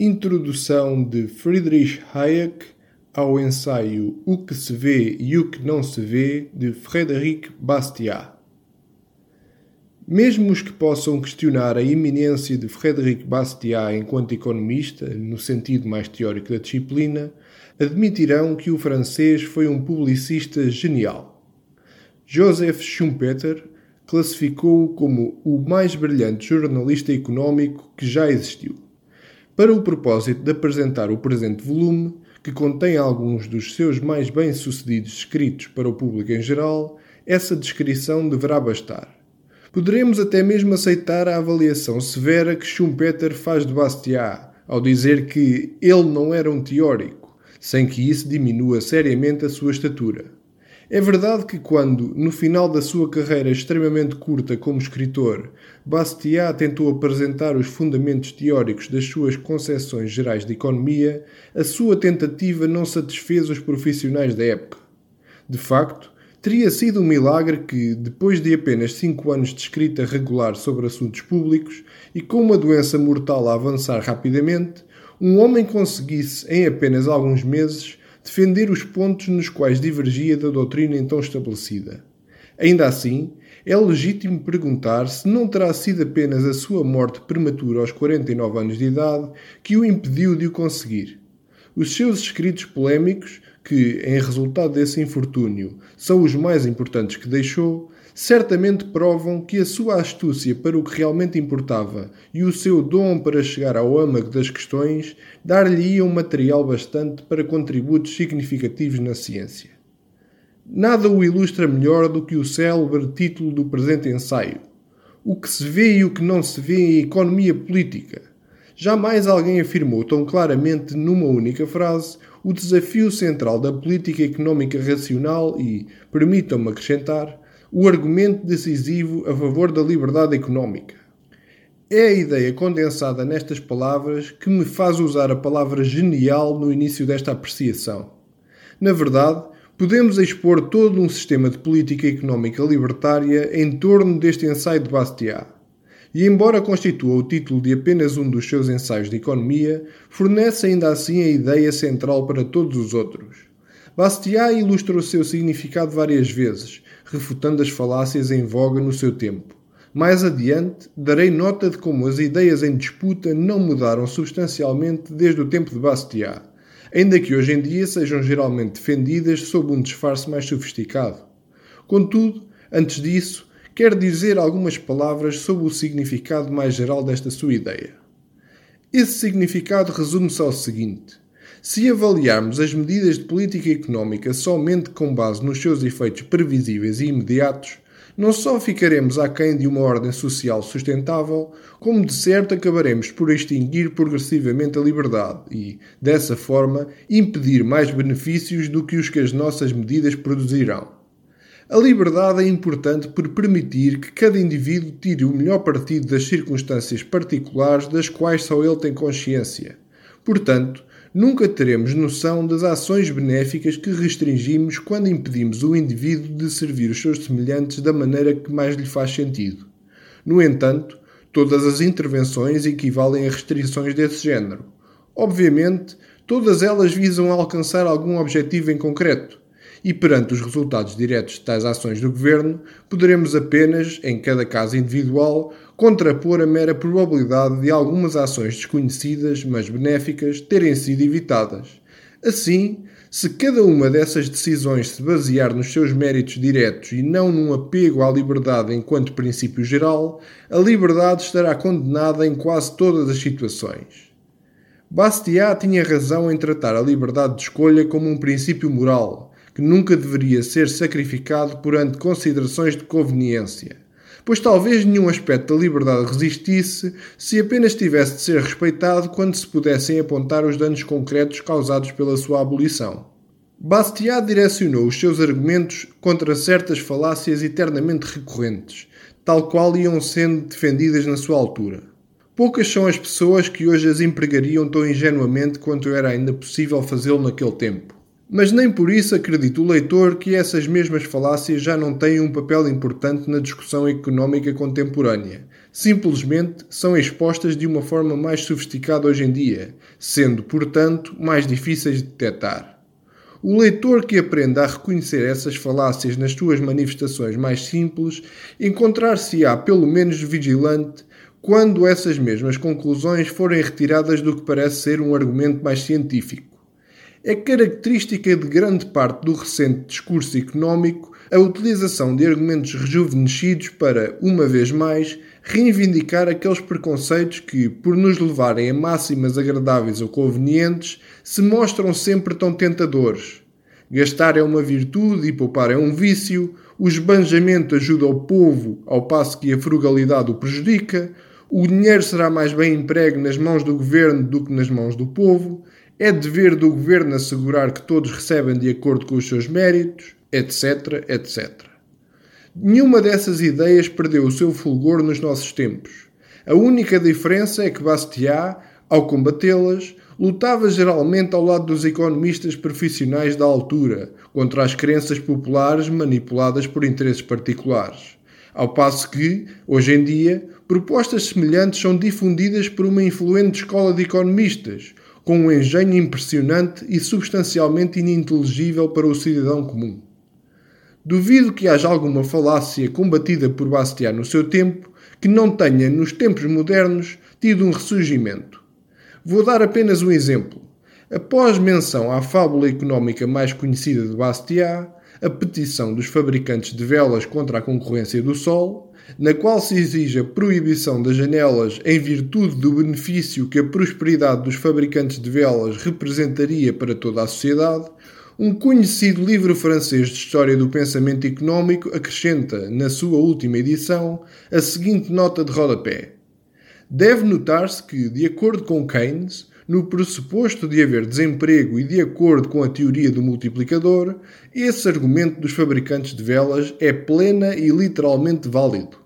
Introdução de Friedrich Hayek ao ensaio O que se vê e o que não se vê de Frédéric Bastiat. Mesmo os que possam questionar a iminência de Frédéric Bastiat enquanto economista, no sentido mais teórico da disciplina, admitirão que o francês foi um publicista genial. Joseph Schumpeter classificou-o como o mais brilhante jornalista económico que já existiu. Para o propósito de apresentar o presente volume, que contém alguns dos seus mais bem-sucedidos escritos para o público em geral, essa descrição deverá bastar. Poderemos até mesmo aceitar a avaliação severa que Schumpeter faz de Bastiat, ao dizer que ele não era um teórico, sem que isso diminua seriamente a sua estatura. É verdade que quando, no final da sua carreira extremamente curta como escritor, Bastiat tentou apresentar os fundamentos teóricos das suas concepções gerais de economia, a sua tentativa não satisfez os profissionais da época. De facto, teria sido um milagre que, depois de apenas cinco anos de escrita regular sobre assuntos públicos e com uma doença mortal a avançar rapidamente, um homem conseguisse, em apenas alguns meses, defender os pontos nos quais divergia da doutrina então estabelecida. Ainda assim, é legítimo perguntar se não terá sido apenas a sua morte prematura aos 49 anos de idade que o impediu de o conseguir. Os seus escritos polémicos, que, em resultado desse infortúnio, são os mais importantes que deixou, certamente provam que a sua astúcia para o que realmente importava e o seu dom para chegar ao âmago das questões dar-lhe-iam material bastante para contributos significativos na ciência. Nada o ilustra melhor do que o célebre título do presente ensaio: O que se vê e o que não se vê em economia política. Jamais alguém afirmou tão claramente, numa única frase, o desafio central da política económica racional e, permitam-me acrescentar, o argumento decisivo a favor da liberdade económica. É a ideia condensada nestas palavras que me faz usar a palavra genial no início desta apreciação. Na verdade, podemos expor todo um sistema de política económica libertária em torno deste ensaio de Bastiat. E, embora constitua o título de apenas um dos seus ensaios de economia, fornece ainda assim a ideia central para todos os outros. Bastiat ilustra o seu significado várias vezes, refutando as falácias em voga no seu tempo. Mais adiante, darei nota de como as ideias em disputa não mudaram substancialmente desde o tempo de Bastiat, ainda que hoje em dia sejam geralmente defendidas sob um disfarce mais sofisticado. Contudo, antes disso, quero dizer algumas palavras sobre o significado mais geral desta sua ideia. Esse significado resume-se ao seguinte: se avaliarmos as medidas de política económica somente com base nos seus efeitos previsíveis e imediatos, não só ficaremos aquém de uma ordem social sustentável, como de certo acabaremos por extinguir progressivamente a liberdade e, dessa forma, impedir mais benefícios do que os que as nossas medidas produzirão. A liberdade é importante por permitir que cada indivíduo tire o melhor partido das circunstâncias particulares das quais só ele tem consciência. Portanto, nunca teremos noção das ações benéficas que restringimos quando impedimos o indivíduo de servir os seus semelhantes da maneira que mais lhe faz sentido. No entanto, todas as intervenções equivalem a restrições desse género. Obviamente, todas elas visam alcançar algum objetivo em concreto, e perante os resultados diretos de tais ações do governo, poderemos apenas, em cada caso individual, contrapor a mera probabilidade de algumas ações desconhecidas, mas benéficas, terem sido evitadas. Assim, se cada uma dessas decisões se basear nos seus méritos diretos e não num apego à liberdade enquanto princípio geral, a liberdade estará condenada em quase todas as situações. Bastiat tinha razão em tratar a liberdade de escolha como um princípio moral, que nunca deveria ser sacrificado perante considerações de conveniência, pois talvez nenhum aspecto da liberdade resistisse se apenas tivesse de ser respeitado quando se pudessem apontar os danos concretos causados pela sua abolição. Bastiat direcionou os seus argumentos contra certas falácias eternamente recorrentes, tal qual iam sendo defendidas na sua altura. Poucas são as pessoas que hoje as empregariam tão ingenuamente quanto era ainda possível fazê-lo naquele tempo. Mas nem por isso acredita o leitor que essas mesmas falácias já não têm um papel importante na discussão económica contemporânea, simplesmente são expostas de uma forma mais sofisticada hoje em dia, sendo, portanto, mais difíceis de detectar. O leitor que aprenda a reconhecer essas falácias nas suas manifestações mais simples encontrar-se-á pelo menos vigilante quando essas mesmas conclusões forem retiradas do que parece ser um argumento mais científico. É característica de grande parte do recente discurso económico a utilização de argumentos rejuvenescidos para, uma vez mais, reivindicar aqueles preconceitos que, por nos levarem a máximas agradáveis ou convenientes, se mostram sempre tão tentadores. Gastar é uma virtude e poupar é um vício, o esbanjamento ajuda o povo ao passo que a frugalidade o prejudica, o dinheiro será mais bem empregue nas mãos do governo do que nas mãos do povo, é dever do governo assegurar que todos recebem de acordo com os seus méritos, etc, etc. Nenhuma dessas ideias perdeu o seu fulgor nos nossos tempos. A única diferença é que Bastiat, ao combatê-las, lutava geralmente ao lado dos economistas profissionais da altura, contra as crenças populares manipuladas por interesses particulares. Ao passo que, hoje em dia, propostas semelhantes são difundidas por uma influente escola de economistas, com um engenho impressionante e substancialmente ininteligível para o cidadão comum. Duvido que haja alguma falácia combatida por Bastiat no seu tempo que não tenha, nos tempos modernos, tido um ressurgimento. Vou dar apenas um exemplo. Após menção à fábula económica mais conhecida de Bastiat, a petição dos fabricantes de velas contra a concorrência do Sol, na qual se exige a proibição das janelas em virtude do benefício que a prosperidade dos fabricantes de velas representaria para toda a sociedade, um conhecido livro francês de história do pensamento económico acrescenta, na sua última edição, a seguinte nota de rodapé. Deve notar-se que, de acordo com Keynes, no pressuposto de haver desemprego e de acordo com a teoria do multiplicador, esse argumento dos fabricantes de velas é plena e literalmente válido.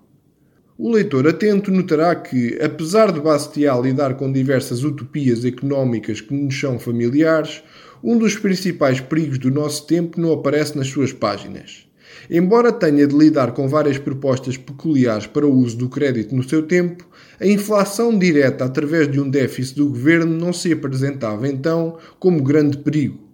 O leitor atento notará que, apesar de Bastiat lidar com diversas utopias económicas que nos são familiares, um dos principais perigos do nosso tempo não aparece nas suas páginas. Embora tenha de lidar com várias propostas peculiares para o uso do crédito no seu tempo, a inflação direta através de um déficit do governo não se apresentava então como grande perigo.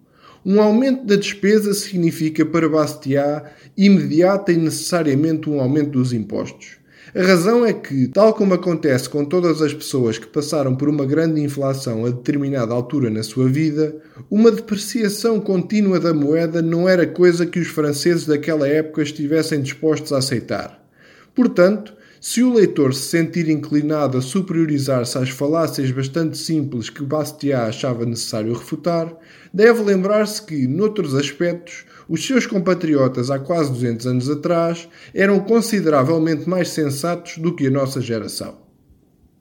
Um aumento da despesa significa para Bastiat imediata e necessariamente um aumento dos impostos. A razão é que, tal como acontece com todas as pessoas que passaram por uma grande inflação a determinada altura na sua vida, uma depreciação contínua da moeda não era coisa que os franceses daquela época estivessem dispostos a aceitar. Portanto, se o leitor se sentir inclinado a superiorizar-se às falácias bastante simples que Bastiat achava necessário refutar, deve lembrar-se que, noutros aspectos, os seus compatriotas há quase 200 anos atrás eram consideravelmente mais sensatos do que a nossa geração.